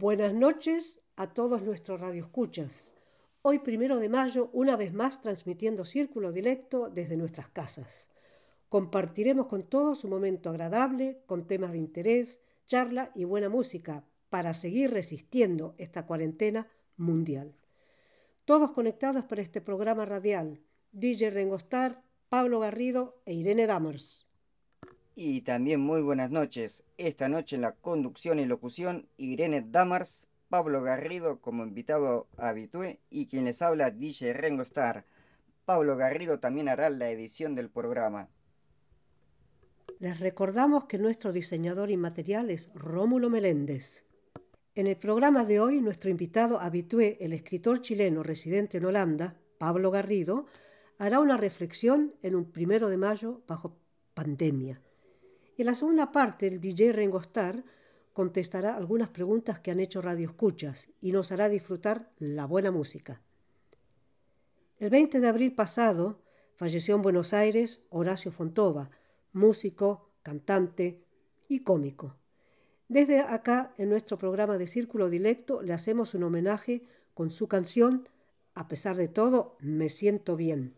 Buenas noches a todos nuestros radioescuchas. Hoy, primero de mayo, una vez más transmitiendo Círculo Directo desde nuestras casas. Compartiremos con todos un momento agradable, con temas de interés, charla y buena música para seguir resistiendo esta cuarentena mundial. Todos conectados para este programa radial. DJ Rengostar, Pablo Garrido e Irene Damers. Y también muy buenas noches. Esta noche en la conducción y locución, Irene Damars, Pablo Garrido como invitado habitué y quien les habla DJ Rengo Star. Pablo Garrido también hará la edición del programa. Les recordamos que nuestro diseñador inmaterial es Rómulo Meléndez. En el programa de hoy, nuestro invitado habitué, el escritor chileno residente en Holanda, Pablo Garrido, hará una reflexión en un primero de mayo bajo pandemia en la segunda parte, el DJ Rengostar contestará algunas preguntas que han hecho Radio Escuchas y nos hará disfrutar la buena música. El 20 de abril pasado falleció en Buenos Aires Horacio Fontova, músico, cantante y cómico. Desde acá, en nuestro programa de Círculo Directo, le hacemos un homenaje con su canción A pesar de todo, me siento bien.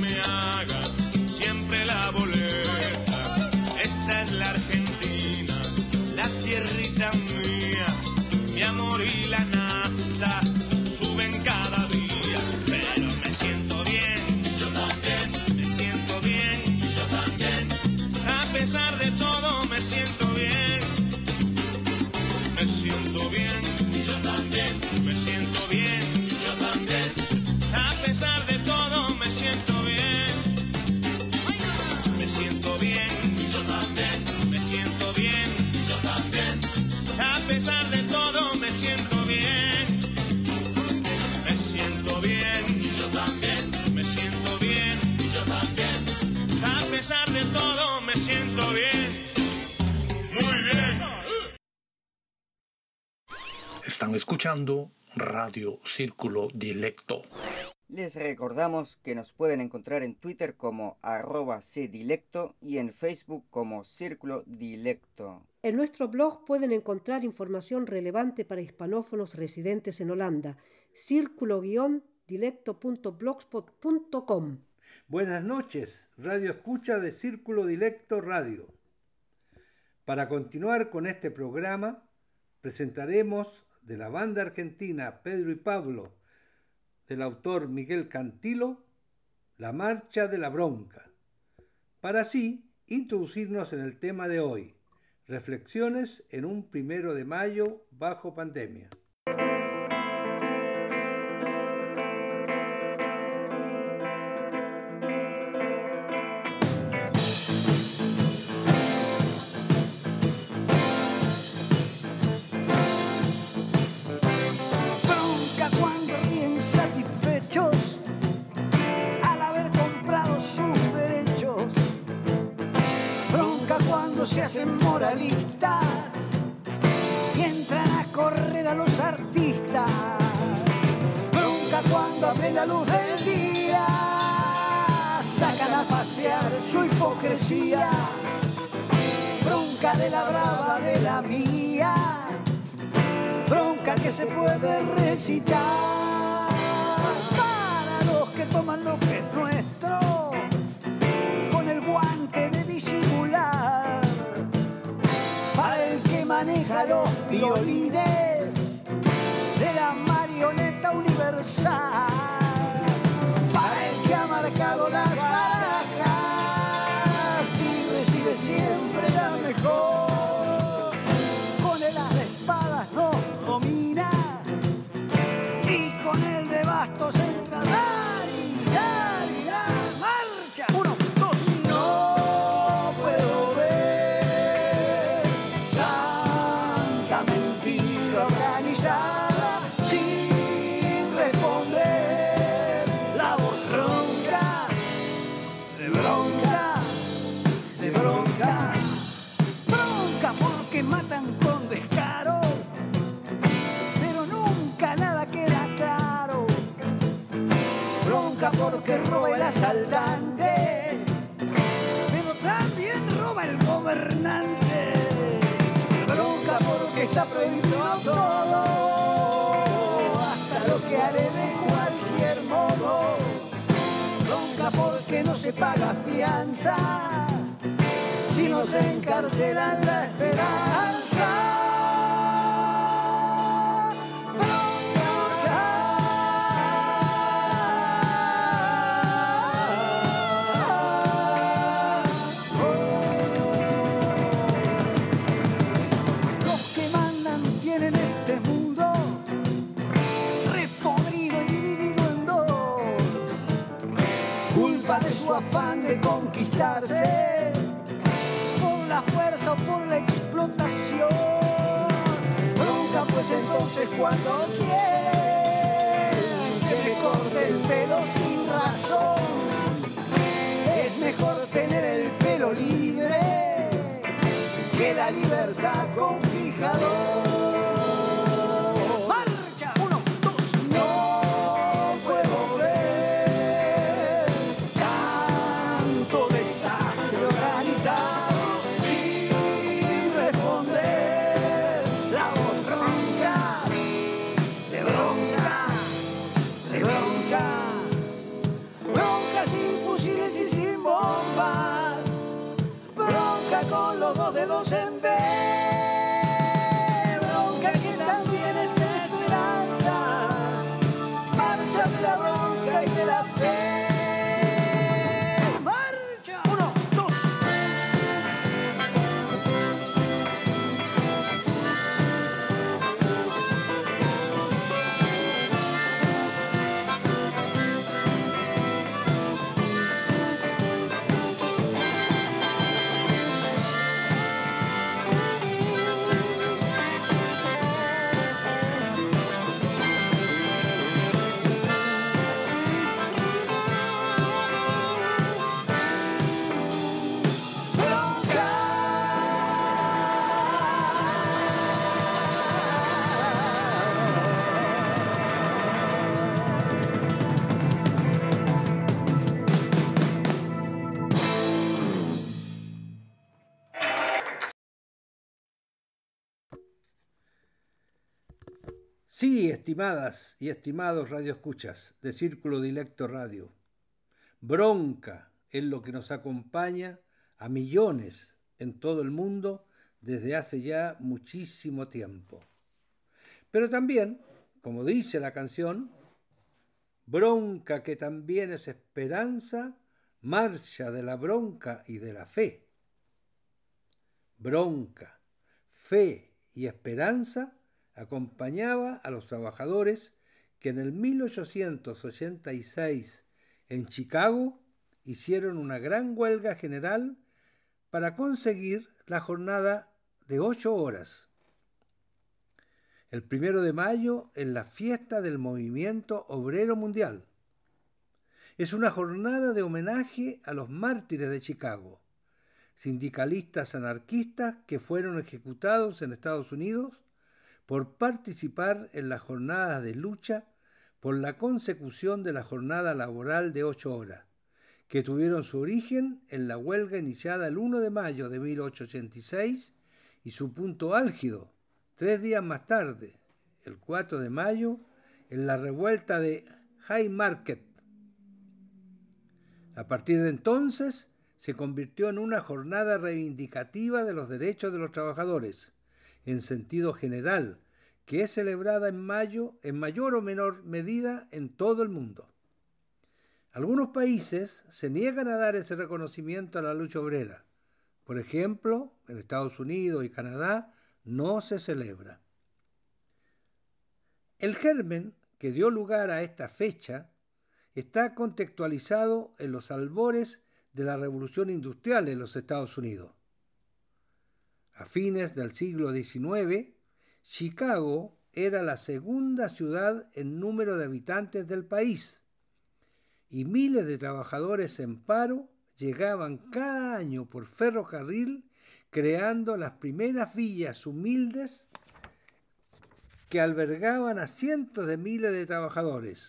escuchando Radio Círculo Dilecto. Les recordamos que nos pueden encontrar en Twitter como arroba cdilecto y en Facebook como Círculo Dilecto. En nuestro blog pueden encontrar información relevante para hispanófonos residentes en Holanda, círculo-dilecto.blogspot.com. Buenas noches, Radio Escucha de Círculo Dilecto Radio. Para continuar con este programa, presentaremos de la banda argentina Pedro y Pablo, del autor Miguel Cantilo, La Marcha de la Bronca, para así introducirnos en el tema de hoy, reflexiones en un primero de mayo bajo pandemia. Paga fianza, si nos encarcelan la esperanza. Por la explotación. Bronca pues entonces cuando quieren que me corte el pelo sin razón. Es mejor tener el pelo libre que la libertad con fijador. Los estimadas y estimados radioescuchas de Círculo Dilecto Radio. Bronca es lo que nos acompaña a millones en todo el mundo desde hace ya muchísimo tiempo. Pero también, como dice la canción, bronca que también es esperanza, marcha de la bronca y de la fe. Bronca, fe y esperanza acompañaba a los trabajadores que en el 1886 en Chicago hicieron una gran huelga general para conseguir la jornada de ocho horas. El primero de mayo en la fiesta del movimiento obrero mundial. Es una jornada de homenaje a los mártires de Chicago, sindicalistas anarquistas que fueron ejecutados en Estados Unidos por participar en las jornadas de lucha por la consecución de la jornada laboral de ocho horas, que tuvieron su origen en la huelga iniciada el 1 de mayo de 1886 y su punto álgido, tres días más tarde, el 4 de mayo, en la revuelta de Haymarket. A partir de entonces, se convirtió en una jornada reivindicativa de los derechos de los trabajadores, en sentido general, que es celebrada en mayo en mayor o menor medida en todo el mundo. Algunos países se niegan a dar ese reconocimiento a la lucha obrera. Por ejemplo, en Estados Unidos y Canadá no se celebra. El germen que dio lugar a esta fecha está contextualizado en los albores de la revolución industrial en los Estados Unidos. A fines del siglo XIX, Chicago era la segunda ciudad en número de habitantes del país y miles de trabajadores en paro llegaban cada año por ferrocarril creando las primeras villas humildes que albergaban a cientos de miles de trabajadores.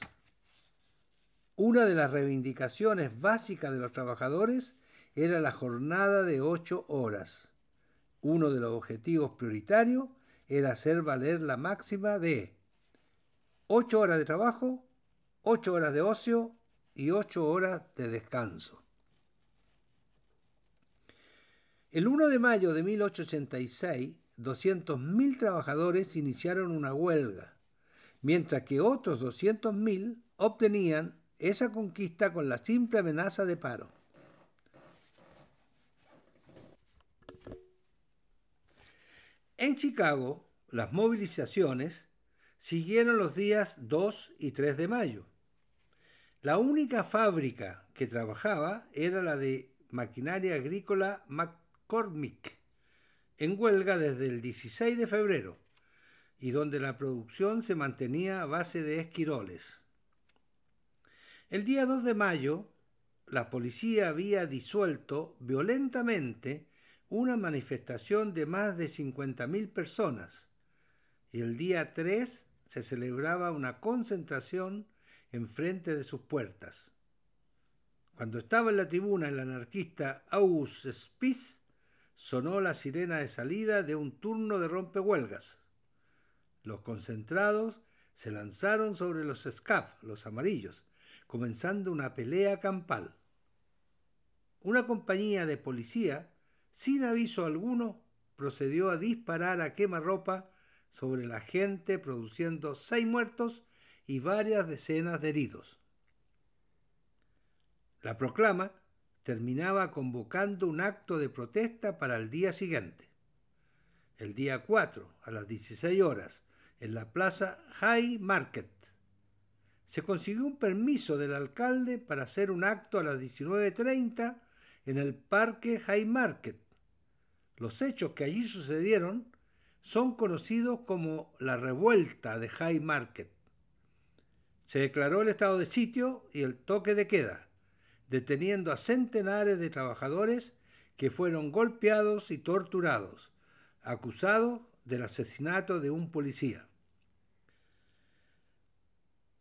Una de las reivindicaciones básicas de los trabajadores era la jornada de ocho horas. Uno de los objetivos prioritarios era hacer valer la máxima de ocho horas de trabajo, ocho horas de ocio y ocho horas de descanso. El 1 de mayo de 1886, 200.000 trabajadores iniciaron una huelga, mientras que otros 200.000 obtenían esa conquista con la simple amenaza de paro. En Chicago, las movilizaciones siguieron los días 2 y 3 de mayo. La única fábrica que trabajaba era la de maquinaria agrícola McCormick, en huelga desde el 16 de febrero, y donde la producción se mantenía a base de esquiroles. El día 2 de mayo, la policía había disuelto violentamente una manifestación de más de 50.000 personas y el día 3 se celebraba una concentración en frente de sus puertas. Cuando estaba en la tribuna el anarquista August Spies, sonó la sirena de salida de un turno de rompehuelgas. Los concentrados se lanzaron sobre los SCAF, los amarillos, comenzando una pelea campal. Una compañía de policía, sin aviso alguno, procedió a disparar a quemarropa sobre la gente, produciendo seis muertos y varias decenas de heridos. La proclama terminaba convocando un acto de protesta para el día siguiente. El día 4, a las 16 horas, en la plaza High Market, se consiguió un permiso del alcalde para hacer un acto a las 19.30 en el Parque High Market. Los hechos que allí sucedieron son conocidos como la revuelta de High Market. Se declaró el estado de sitio y el toque de queda, deteniendo a centenares de trabajadores que fueron golpeados y torturados, acusados del asesinato de un policía.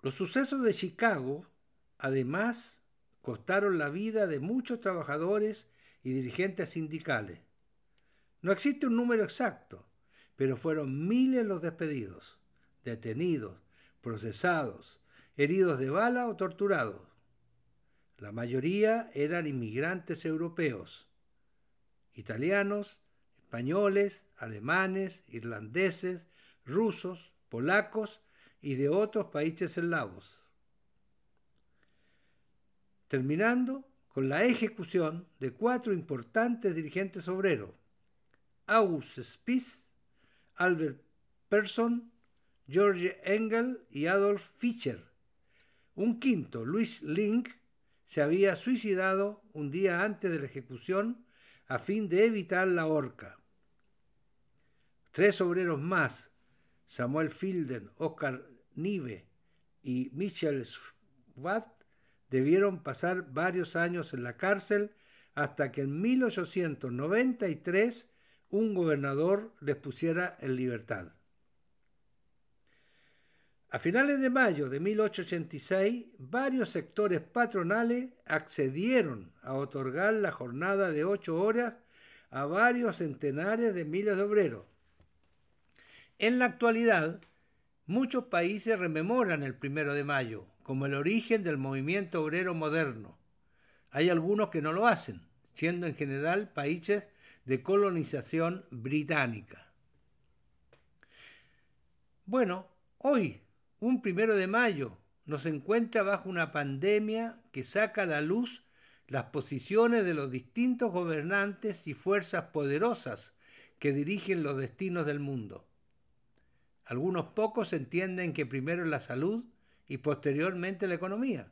Los sucesos de Chicago, además, costaron la vida de muchos trabajadores y dirigentes sindicales. No existe un número exacto, pero fueron miles los despedidos, detenidos, procesados, heridos de bala o torturados. La mayoría eran inmigrantes europeos, italianos, españoles, alemanes, irlandeses, rusos, polacos y de otros países eslavos. Terminando con la ejecución de cuatro importantes dirigentes obreros, August Spies, Albert Persson, George Engel y Adolf Fischer. Un quinto, Luis Link, se había suicidado un día antes de la ejecución a fin de evitar la horca. Tres obreros más, Samuel Filden, Oscar Nive y Michel Schwatt, debieron pasar varios años en la cárcel hasta que en 1893 un gobernador les pusiera en libertad. A finales de mayo de 1886, varios sectores patronales accedieron a otorgar la jornada de ocho horas a varios centenares de miles de obreros. En la actualidad, muchos países rememoran el primero de mayo como el origen del movimiento obrero moderno. Hay algunos que no lo hacen, siendo en general países de colonización británica. Bueno, hoy, un primero de mayo, nos encuentra bajo una pandemia que saca a la luz las posiciones de los distintos gobernantes y fuerzas poderosas que dirigen los destinos del mundo. Algunos pocos entienden que primero es la salud y posteriormente la economía.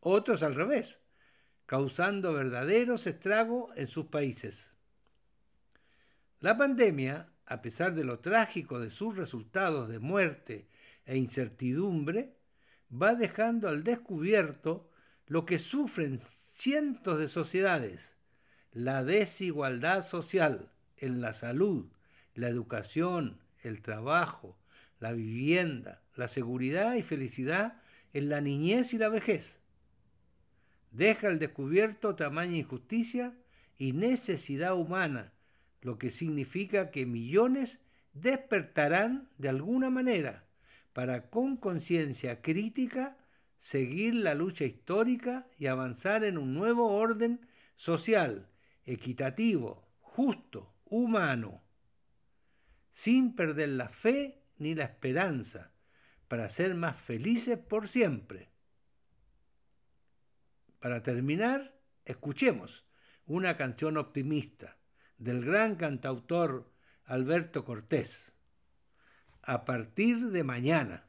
Otros al revés, causando verdaderos estragos en sus países. La pandemia, a pesar de lo trágico de sus resultados de muerte e incertidumbre, va dejando al descubierto lo que sufren cientos de sociedades, la desigualdad social en la salud, la educación, el trabajo, la vivienda, la seguridad y felicidad en la niñez y la vejez. Deja al descubierto tamaña injusticia y necesidad humana lo que significa que millones despertarán de alguna manera para con conciencia crítica seguir la lucha histórica y avanzar en un nuevo orden social, equitativo, justo, humano, sin perder la fe ni la esperanza, para ser más felices por siempre. Para terminar, escuchemos una canción optimista del gran cantautor Alberto Cortés. A partir de mañana.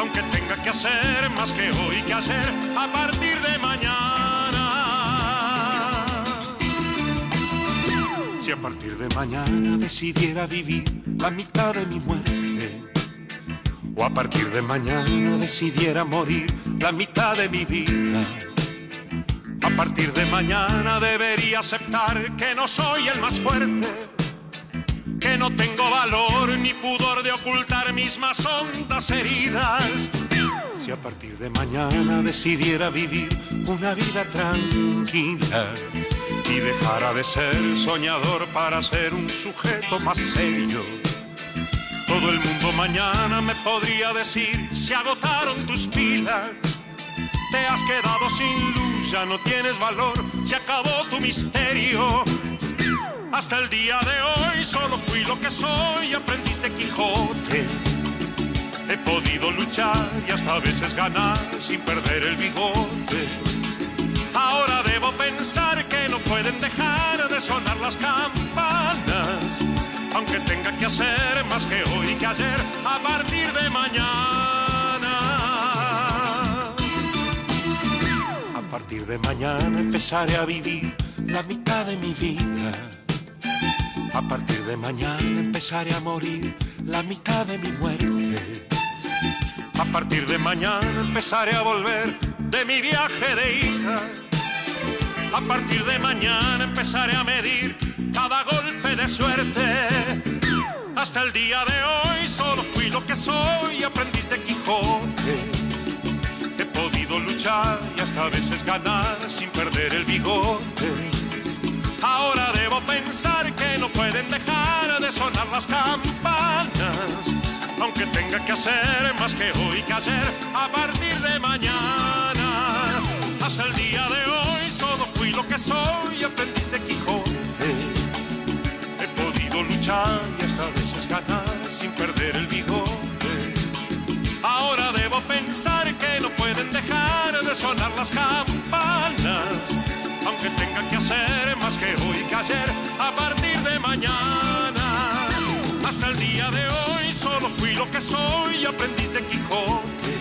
aunque tenga que hacer más que hoy que ayer a partir de mañana. Si a partir de mañana decidiera vivir la mitad de mi muerte, o a partir de mañana decidiera morir la mitad de mi vida, a partir de mañana debería aceptar que no soy el más fuerte, que no tengo valor ni pudor de ocultar mis más hondas heridas. Si a partir de mañana decidiera vivir una vida tranquila y dejara de ser soñador para ser un sujeto más serio, todo el mundo mañana me podría decir, se agotaron tus pilas, te has quedado sin luz, ya no tienes valor, se acabó tu misterio. Hasta el día de hoy solo fui lo que soy, aprendiz de Quijote. He podido luchar y hasta a veces ganar sin perder el bigote. Ahora debo pensar que no pueden dejar de sonar las campanas, aunque tenga que hacer más que hoy y que ayer a partir de mañana. A partir de mañana empezaré a vivir la mitad de mi vida. A partir de mañana empezaré a morir la mitad de mi muerte. A partir de mañana empezaré a volver de mi viaje de hija. A partir de mañana empezaré a medir cada golpe de suerte. Hasta el día de hoy solo fui lo que soy, aprendiz de Quijote. He podido luchar y hasta a veces ganar sin perder el bigote. Ahora pensar que no pueden dejar de sonar las campanas, aunque tenga que hacer más que hoy que ayer a partir de mañana. Hasta el día de hoy solo fui lo que soy, aprendiz de Quijote. He podido luchar y hasta veces ganar sin perder el bigote. Ahora debo pensar que no pueden dejar de sonar las campanas, aunque tenga que hacer ayer a partir de mañana. Hasta el día de hoy solo fui lo que soy, aprendiz de Quijote.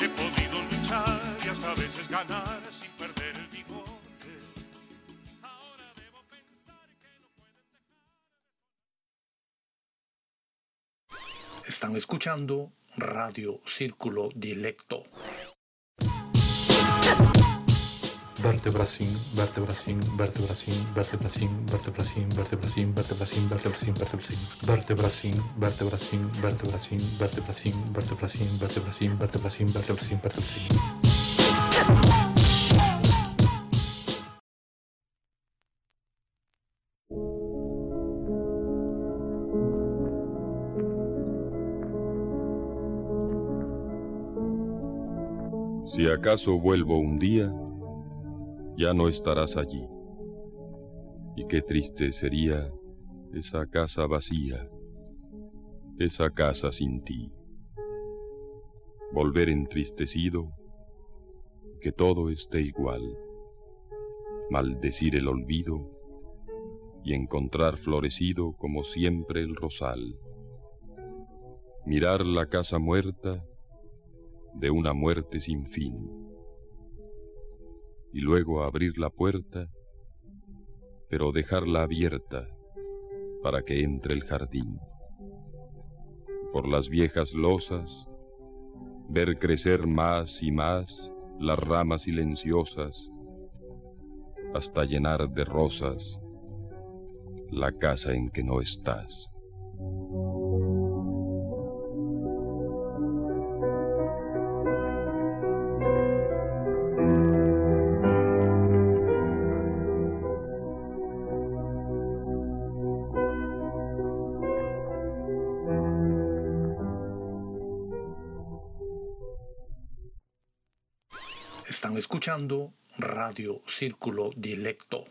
He podido luchar y hasta a veces ganar sin perder el bigote. Ahora debo pensar que no pueden Están escuchando Radio Círculo Dilecto. Vertebracín, vertebracín, vertebracín, vertebracín, vertebracín, vertebracín, vertebracín, vertebracín, vertebracín, vertebracín, vertebracín, vertebracín, vertebracín, vertebracín, vertebracín, vertebracín, vertebracín, vertebracín. Si acaso vuelvo un día, ya no estarás allí. Y qué triste sería esa casa vacía, esa casa sin ti. Volver entristecido, que todo esté igual. Maldecir el olvido y encontrar florecido como siempre el rosal. Mirar la casa muerta de una muerte sin fin. Y luego abrir la puerta, pero dejarla abierta para que entre el jardín. Por las viejas losas, ver crecer más y más las ramas silenciosas hasta llenar de rosas la casa en que no estás. Están escuchando Radio Círculo Dilecto.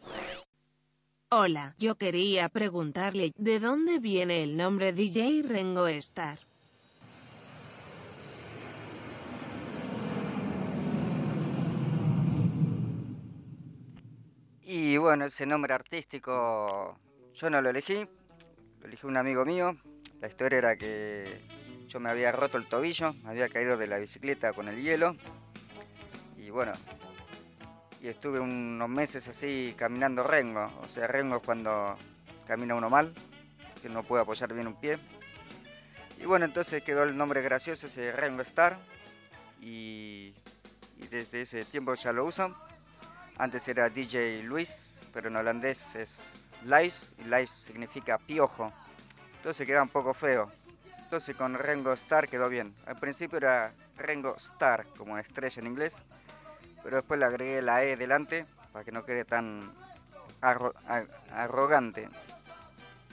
Hola, yo quería preguntarle, ¿de dónde viene el nombre DJ Rengo Star? Y bueno, ese nombre artístico yo no lo elegí, lo eligió un amigo mío. La historia era que yo me había roto el tobillo, me había caído de la bicicleta con el hielo. Y bueno, y estuve unos meses así caminando rengo. O sea, rengo es cuando camina uno mal, que no puede apoyar bien un pie. Y bueno, entonces quedó el nombre gracioso ese Rengo Star. Y, y desde ese tiempo ya lo uso. Antes era DJ Luis, pero en holandés es Lice, y Lice significa piojo. Entonces queda un poco feo. Entonces con Rengo Star quedó bien. Al principio era Rengo Star, como estrella en inglés, pero después le agregué la E delante para que no quede tan arrogante.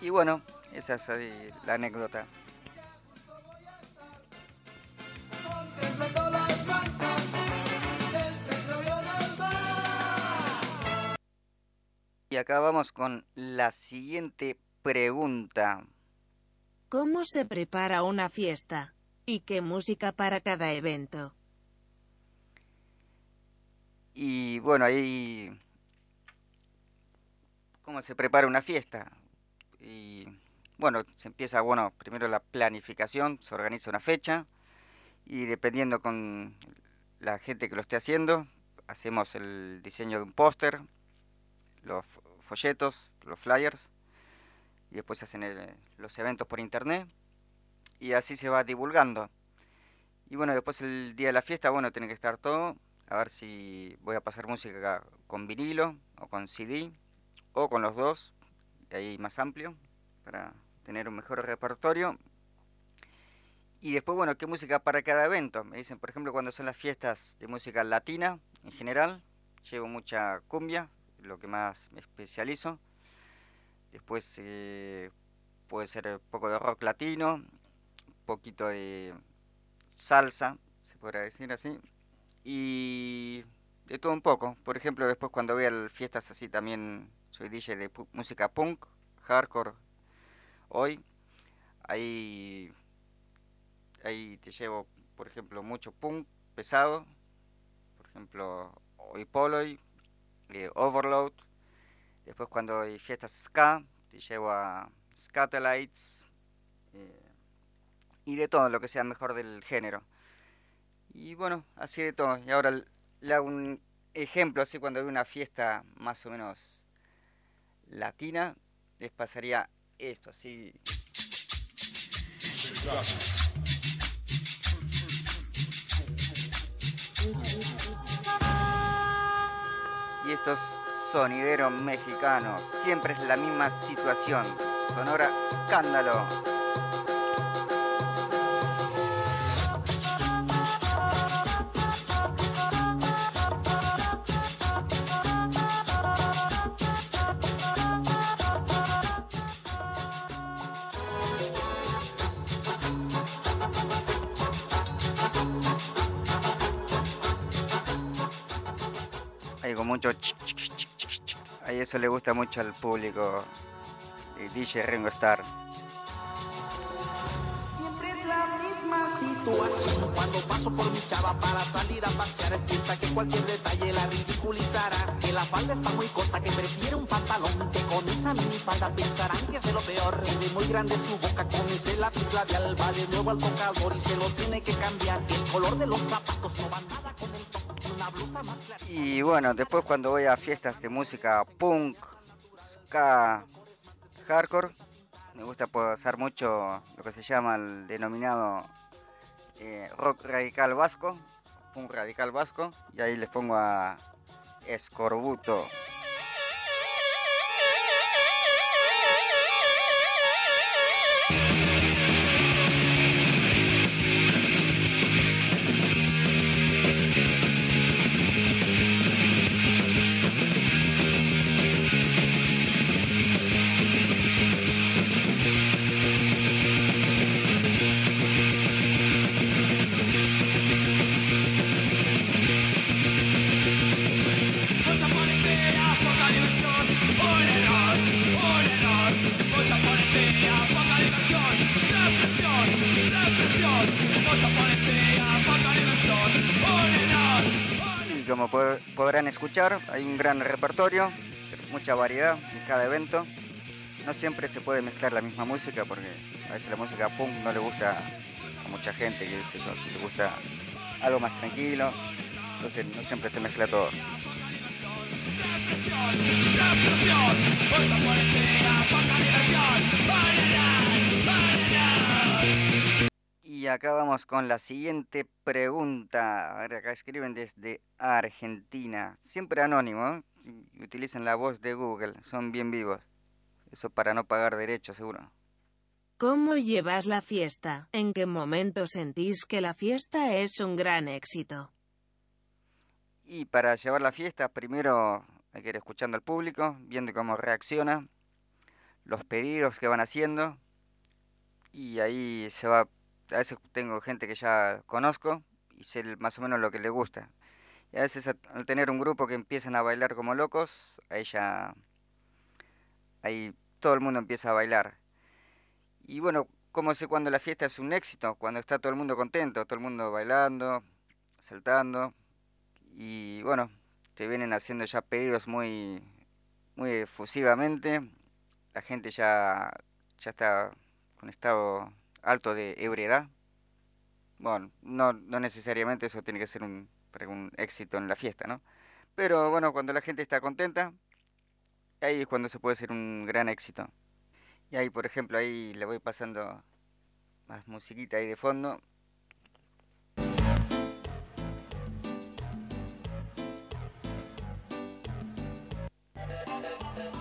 Y bueno, esa es la anécdota. Y acá vamos con la siguiente pregunta. ¿Cómo se prepara una fiesta? ¿Y qué música para cada evento? Y bueno, ahí... ¿Cómo se prepara una fiesta? Y bueno, se empieza, bueno, primero la planificación, se organiza una fecha y dependiendo con la gente que lo esté haciendo, hacemos el diseño de un póster, los folletos, los flyers, y después hacen los eventos por internet, y así se va divulgando. Y bueno, después el día de la fiesta, bueno, tiene que estar todo, a ver si voy a pasar música con vinilo o con CD, o con los dos, y ahí más amplio, para tener un mejor repertorio. Y después, bueno, ¿qué música para cada evento? Me dicen, por ejemplo, cuando son las fiestas de música latina, en general, llevo mucha cumbia, lo que más me especializo. Después eh, puede ser un poco de rock latino, un poquito de salsa, se podría decir así. Y de todo un poco. Por ejemplo, después cuando voy a fiestas así también soy DJ de música punk, hardcore. Hoy ahí, ahí te llevo, por ejemplo, mucho punk pesado. Por ejemplo, hoy Poloy, eh, Overload. Después cuando hay fiestas ska, te llevo a Scatolites. Eh, y de todo lo que sea mejor del género. Y bueno, así de todo. Y ahora le hago un ejemplo, así cuando hay una fiesta más o menos latina, les pasaría esto, así. Y estos sonideros mexicanos, siempre es la misma situación. Sonora escándalo. Con mucho ch, ch, ch. Ahí eso le gusta mucho al público. El DJ Ringo Starr. Siempre es la misma situación Cuando paso por mi chava para salir a pasear Piensa que cualquier detalle la ridiculizará Que la falda está muy corta, que prefiere un pantalón Que con esa minifalda pensarán que es lo peor Que muy grande su boca con ese lápiz labial Va de nuevo al tocador y se lo tiene que cambiar Que el color de los zapatos no va nada Y bueno, después cuando voy a fiestas de música punk, ska, hardcore, me gusta pasar mucho lo que se llama el denominado eh, rock radical vasco, punk radical vasco, y ahí les pongo a Escorbuto. Escuchar, hay un gran repertorio, mucha variedad en cada evento. No siempre se puede mezclar la misma música porque a veces la música punk no le gusta a mucha gente, que sé le gusta algo más tranquilo. Entonces no siempre se mezcla todo. Y acá vamos con la siguiente pregunta. A ver, acá escriben desde Argentina. Siempre anónimo, ¿eh? utilizan la voz de Google, son bien vivos. Eso para no pagar derechos, seguro. ¿Cómo llevas la fiesta? ¿En qué momento sentís que la fiesta es un gran éxito? Y para llevar la fiesta, primero hay que ir escuchando al público, viendo cómo reacciona, los pedidos que van haciendo, y ahí se va. A veces tengo gente que ya conozco y sé más o menos lo que le gusta. Y a veces al tener un grupo que empiezan a bailar como locos, ahí ya ahí todo el mundo empieza a bailar. Y bueno, ¿cómo sé cuando la fiesta es un éxito? Cuando está todo el mundo contento, todo el mundo bailando, saltando. Y bueno, te vienen haciendo ya pedidos muy, muy efusivamente. La gente ya, ya está con estado alto de ebriedad. Bueno, no, no necesariamente eso tiene que ser un, un éxito en la fiesta, ¿no? Pero bueno, cuando la gente está contenta, ahí es cuando se puede hacer un gran éxito. Y ahí, por ejemplo, ahí le voy pasando más musiquita ahí de fondo.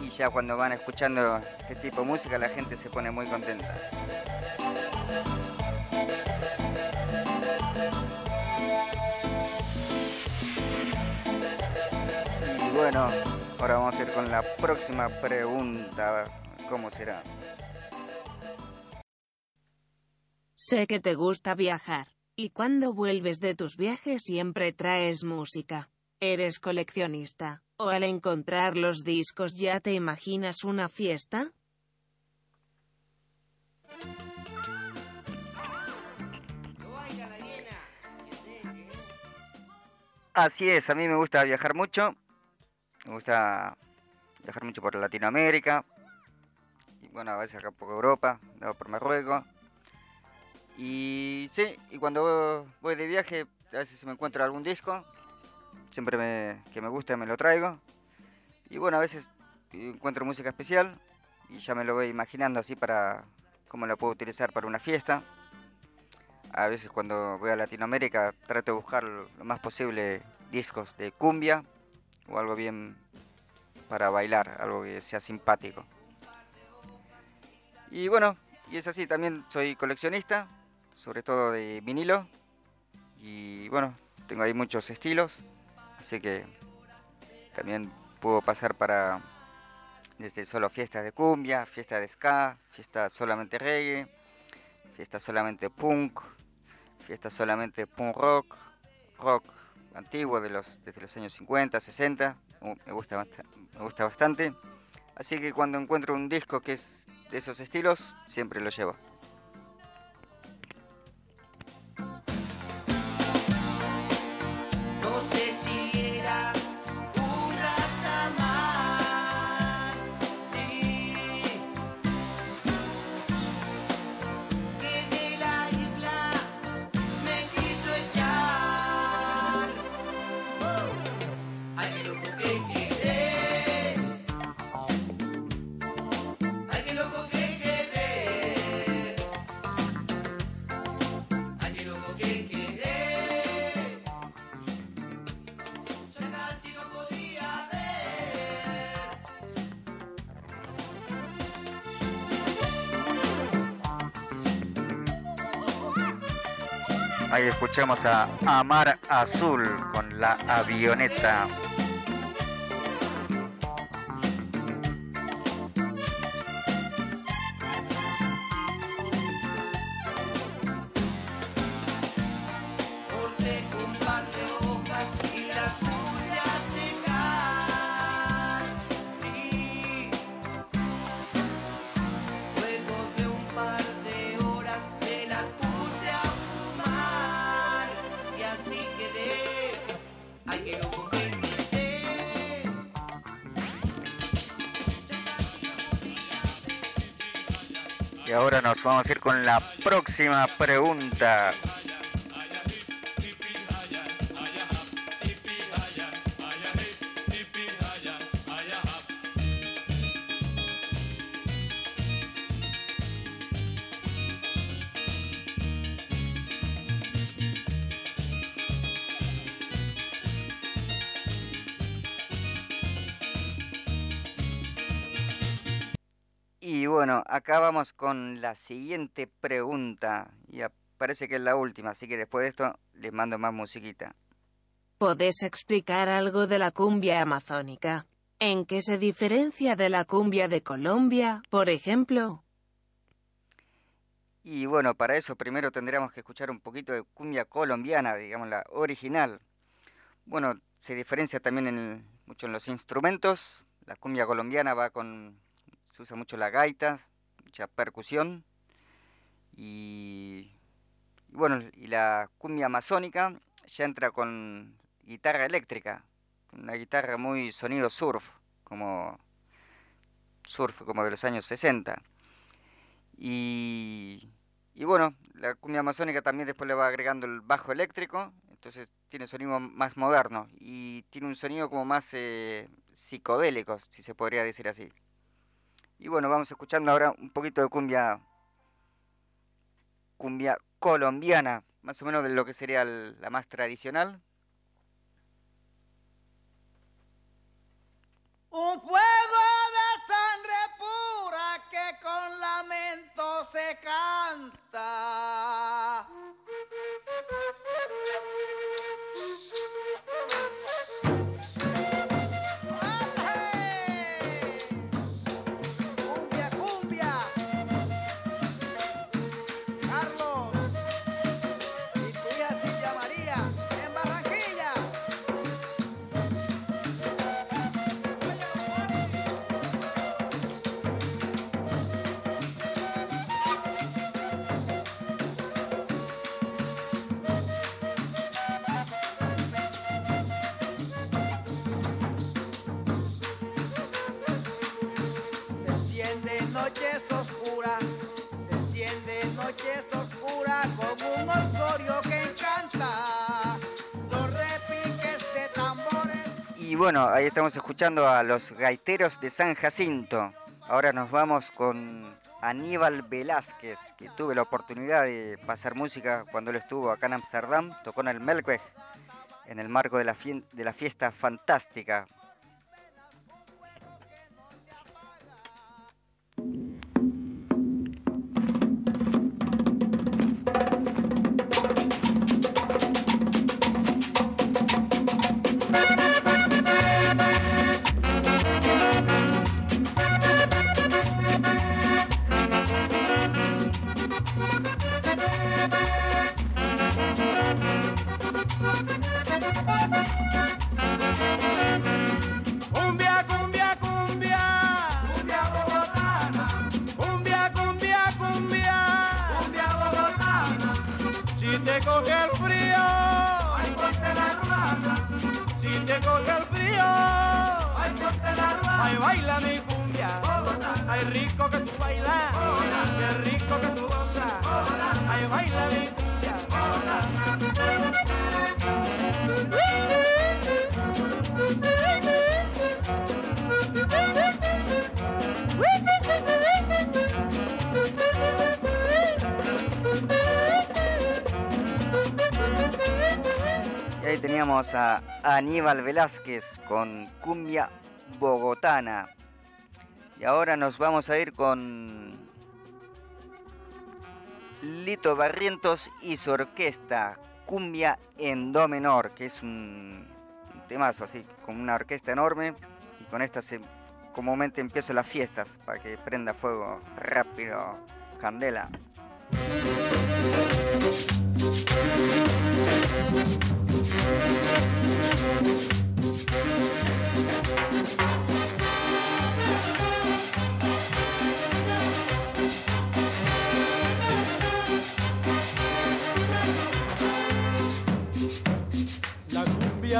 Y ya cuando van escuchando este tipo de música la gente se pone muy contenta. Bueno, ahora vamos a ir con la próxima pregunta. ¿Cómo será? Sé que te gusta viajar, y cuando vuelves de tus viajes siempre traes música. ¿Eres coleccionista? ¿O al encontrar los discos ya te imaginas una fiesta? Así es, a mí me gusta viajar mucho. Me gusta viajar mucho por Latinoamérica. Y bueno, a veces acá por Europa, por Marruecos. Y sí, y cuando voy de viaje, a veces me encuentro algún disco. Siempre me, que me gusta me lo traigo. Y bueno, a veces encuentro música especial y ya me lo voy imaginando así para cómo lo puedo utilizar para una fiesta a veces cuando voy a Latinoamérica trato de buscar lo más posible discos de cumbia o algo bien para bailar, algo que sea simpático. Y bueno, y es así, también soy coleccionista, sobre todo de vinilo. Y bueno, tengo ahí muchos estilos, así que también puedo pasar para desde solo fiestas de cumbia, fiestas de ska, fiestas solamente reggae, fiestas solamente punk, fiesta solamente punk rock, rock antiguo de los, desde los años 50, 60, me gusta, me gusta bastante. Así que cuando encuentro un disco que es de esos estilos, siempre lo llevo. Ahí escuchamos a Amar Azul con la avioneta. La próxima pregunta. Acá vamos con la siguiente pregunta. Y parece que es la última, así que después de esto les mando más musiquita. ¿Podés explicar algo de la cumbia amazónica? ¿En qué se diferencia de la cumbia de Colombia, por ejemplo? Y bueno, para eso primero tendríamos que escuchar un poquito de cumbia colombiana, digamos la original. Bueno, se diferencia también en, mucho en los instrumentos. La cumbia colombiana va con se usa mucho la gaita, percusión y, bueno, y la cumbia amazónica ya entra con guitarra eléctrica, una guitarra muy sonido surf, como surf como de los años 60. Y, y bueno, la cumbia amazónica también después le va agregando el bajo eléctrico, entonces tiene sonido más moderno y tiene un sonido como más eh, psicodélico, si se podría decir así. Y bueno, vamos escuchando ahora un poquito de cumbia cumbia colombiana, más o menos de lo que sería la más tradicional. Un fuego de sangre pura que con lamento se canta. Bueno, ahí estamos escuchando a los gaiteros de San Jacinto. Ahora nos vamos con Aníbal Velázquez, que tuve la oportunidad de pasar música cuando él estuvo acá en Ámsterdam. Tocó en el Melkweg en el marco de la, de la fiesta fantástica. Coge el frío, ay, ponte la. Ay, baila mi cumbia. Ay, rico que tú bailas. Qué rico que tú gozas. Ay, baila mi cumbia. Teníamos a Aníbal Velázquez con Cumbia Bogotana. Y ahora nos vamos a ir con Lito Barrientos y su orquesta, Cumbia en Do menor, que es un, un temazo así, con una orquesta enorme. Y con esta se, comúnmente empiezo las fiestas, para que prenda fuego rápido, candela.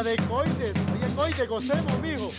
De Coites. Oye, Coite, gocemos, mijo.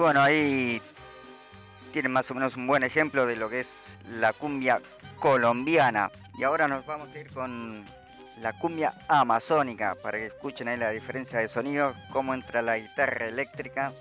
Bueno, ahí tienen más o menos un buen ejemplo de lo que es la cumbia colombiana. Y ahora nos vamos a ir con la cumbia amazónica, para que escuchen ahí la diferencia de sonido, cómo entra la guitarra eléctrica.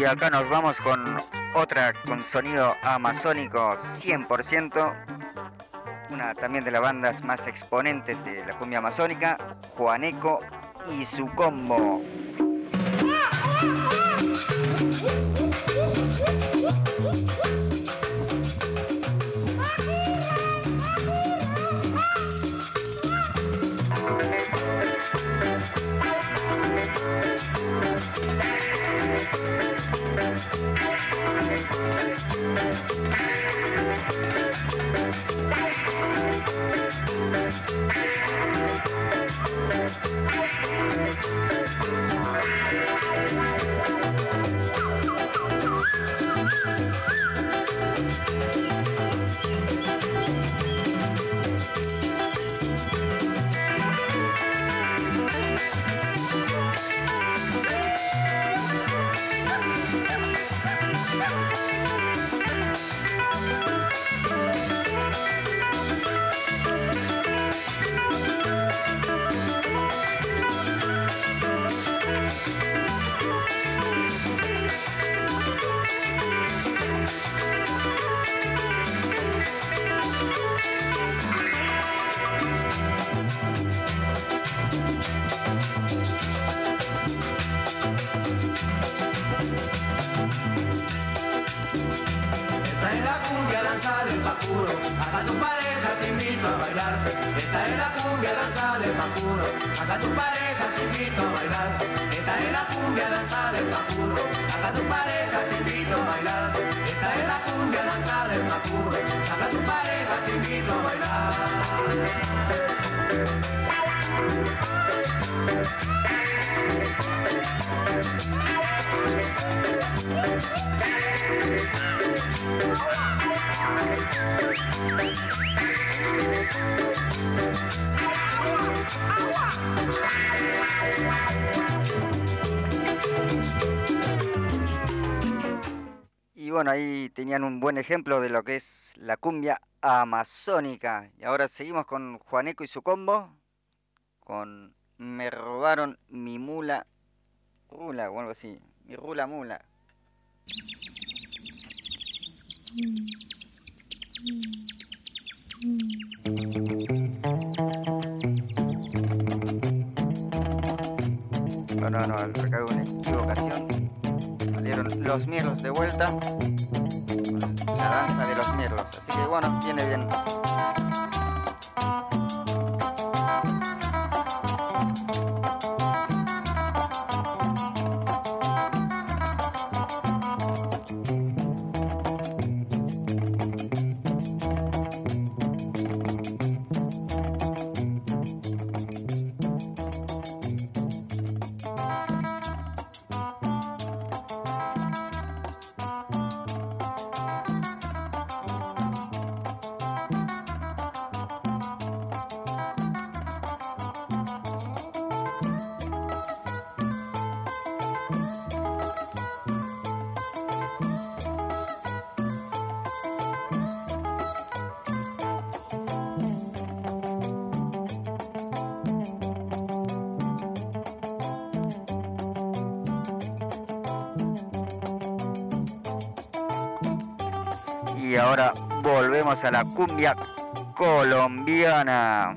Y acá nos vamos con otra con sonido amazónico 100%. Una también de las bandas más exponentes de la cumbia amazónica, Juaneco y su combo. Pareja te invito a bailar. Esta es la cumbia danza del Pacuro, acá tu pareja te invito a bailar. Esta es la cumbia danza del Pacuro, acá tu pareja te invito a Y bueno, ahí tenían un buen ejemplo de lo que es la cumbia amazónica. Y ahora seguimos con Juaneco y su combo. Con Me robaron mi mula. Rula o algo así. Mi rula mula. No, no, no, acá hubo una equivocación. Salieron los mirlos de vuelta. La danza de los mirlos. Así que bueno, viene bien. ahora volvemos a la cumbia colombiana.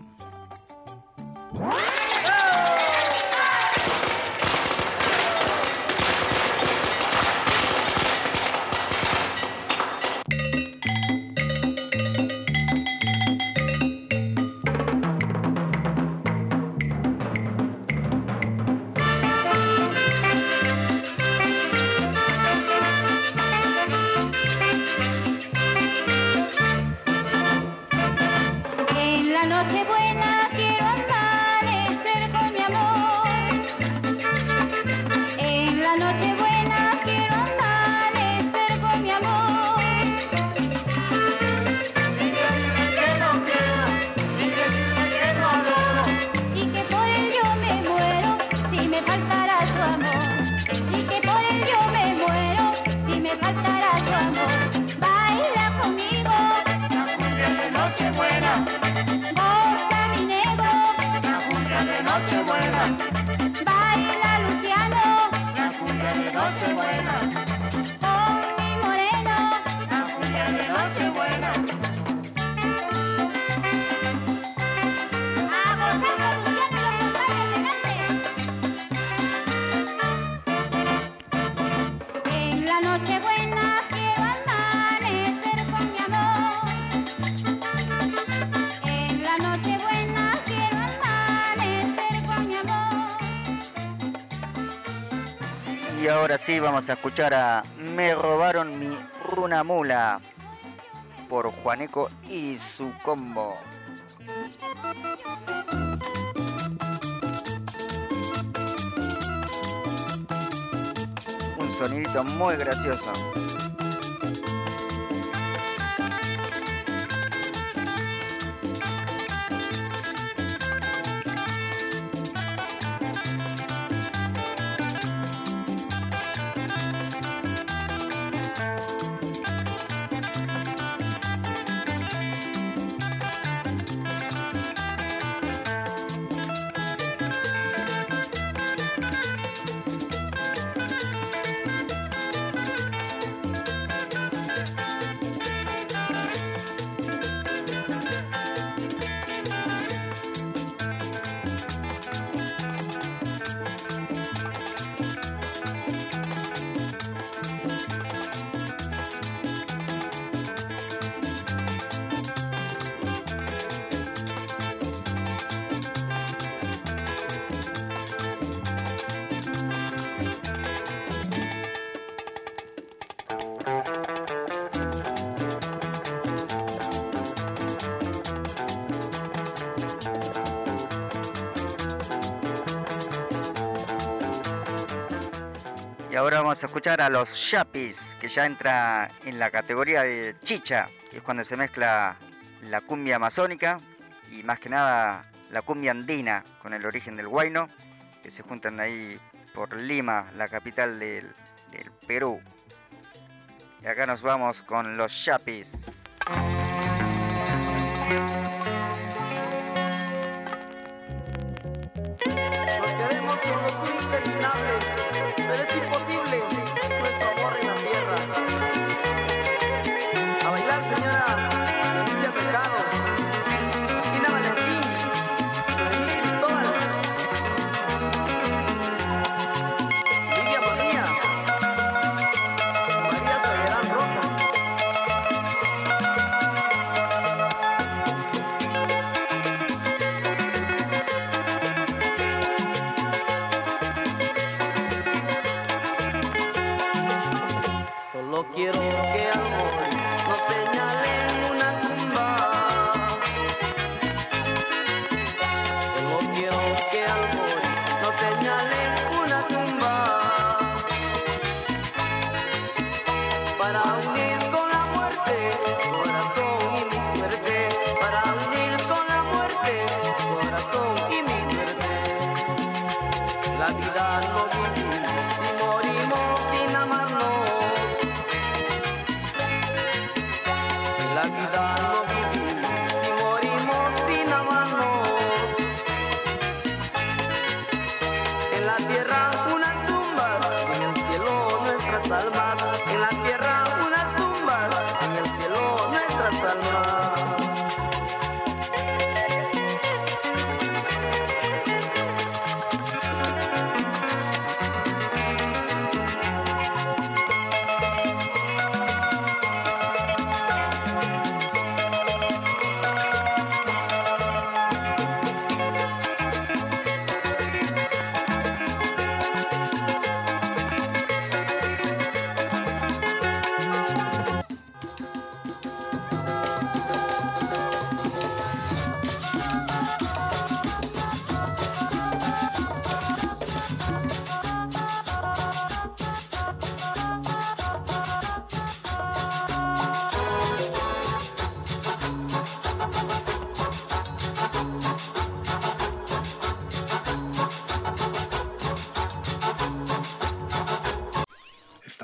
Y ahora sí vamos a escuchar a Me robaron mi runa mula por Juaneco y su combo. Un sonidito muy gracioso. a escuchar a los Yapis, que ya entra en la categoría de chicha, que es cuando se mezcla la cumbia amazónica y más que nada la cumbia andina con el origen del guayno, que se juntan ahí por Lima, la capital del, del Perú. Y acá nos vamos con los Yapis.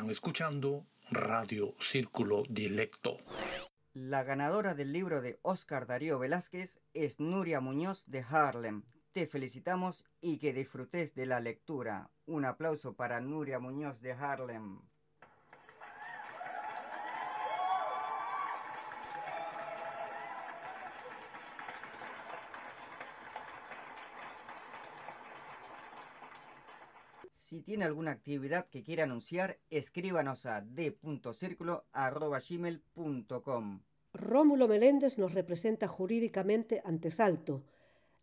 Escuchando Radio Círculo Dilecto. La ganadora del libro de Oscar Darío Velázquez es Nuria Muñoz de Harlem. Te felicitamos y que disfrutes de la lectura. Un aplauso para Nuria Muñoz de Harlem. Si tiene alguna actividad que quiera anunciar, escríbanos a d.circulo.gmail.com. Rómulo Meléndez nos representa jurídicamente ante Salto.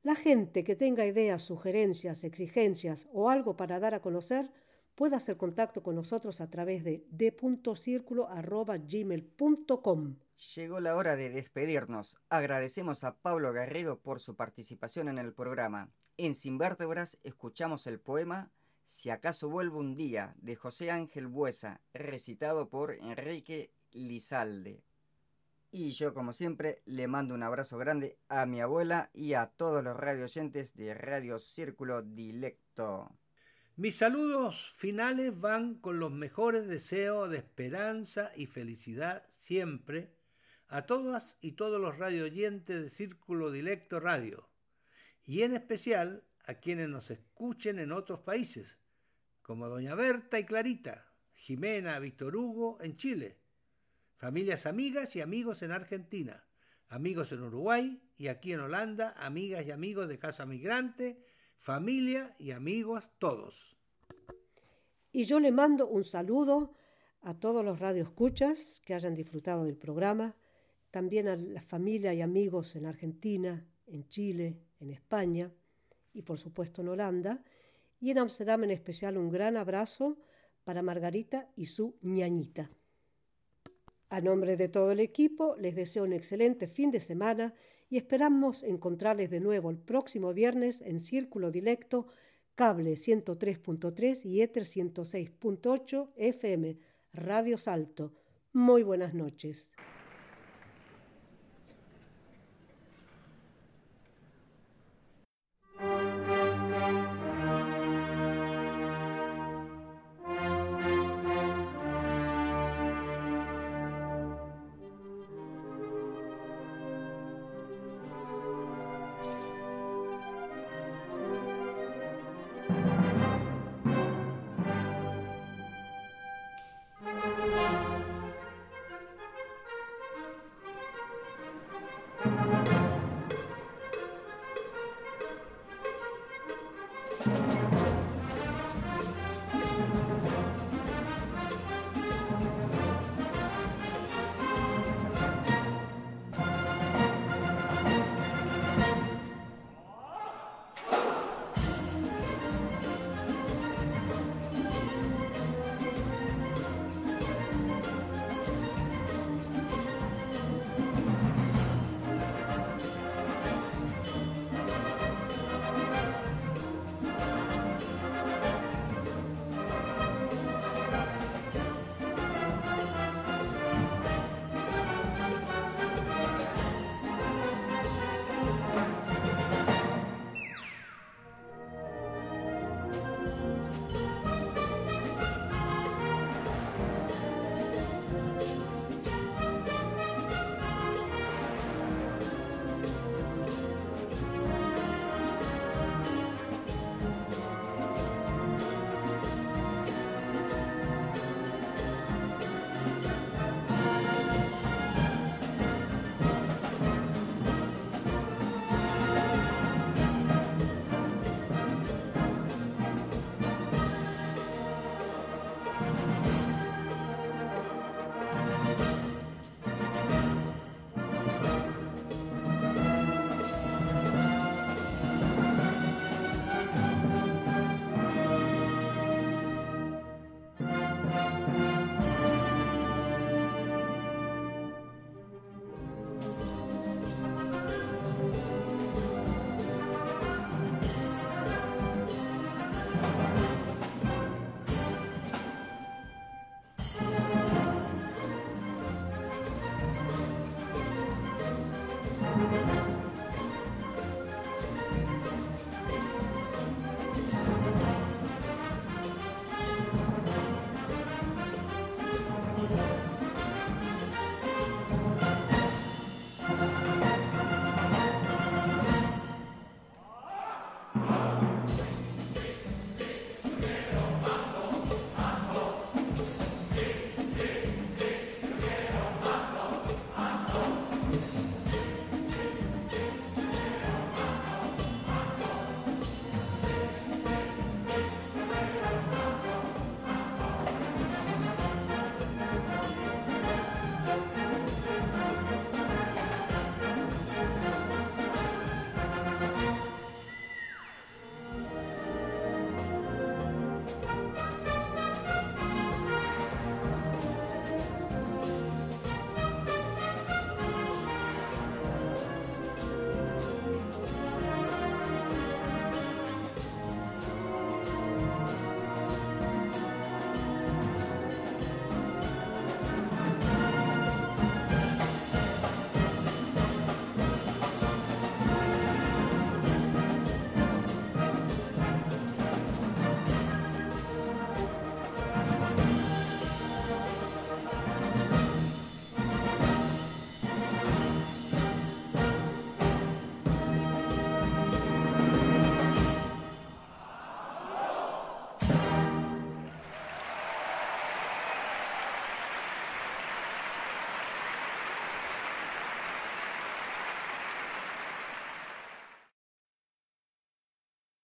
La gente que tenga ideas, sugerencias, exigencias o algo para dar a conocer puede hacer contacto con nosotros a través de d.circulo.gmail.com. Llegó la hora de despedirnos. Agradecemos a Pablo Garrido por su participación en el programa. En Sin Vértebras escuchamos el poema Si acaso vuelvo un día de José Ángel Buesa, recitado por Enrique Lizalde. Y yo, como siempre, le mando un abrazo grande a mi abuela y a todos los radioyentes de Radio Círculo Dilecto. Mis saludos finales van con los mejores deseos de esperanza y felicidad siempre a todas y todos los radioyentes de Círculo Dilecto Radio, y en especial a quienes nos escuchen en otros países, como Doña Berta y Clarita, Jimena, Víctor Hugo en Chile, familias amigas y amigos en Argentina, amigos en Uruguay y aquí en Holanda, amigas y amigos de Casa Migrante, familia y amigos todos. Y yo le mando un saludo a todos los radioescuchas que hayan disfrutado del programa, también a la familia y amigos en Argentina, en Chile, en España y por supuesto en Holanda, y en Amsterdam en especial un gran abrazo para Margarita y su ñañita. A nombre de todo el equipo, les deseo un excelente fin de semana y esperamos encontrarles de nuevo el próximo viernes en Círculo Dilecto, cable 103.3 y Ether 106.8 FM, Radio Salto. Muy buenas noches.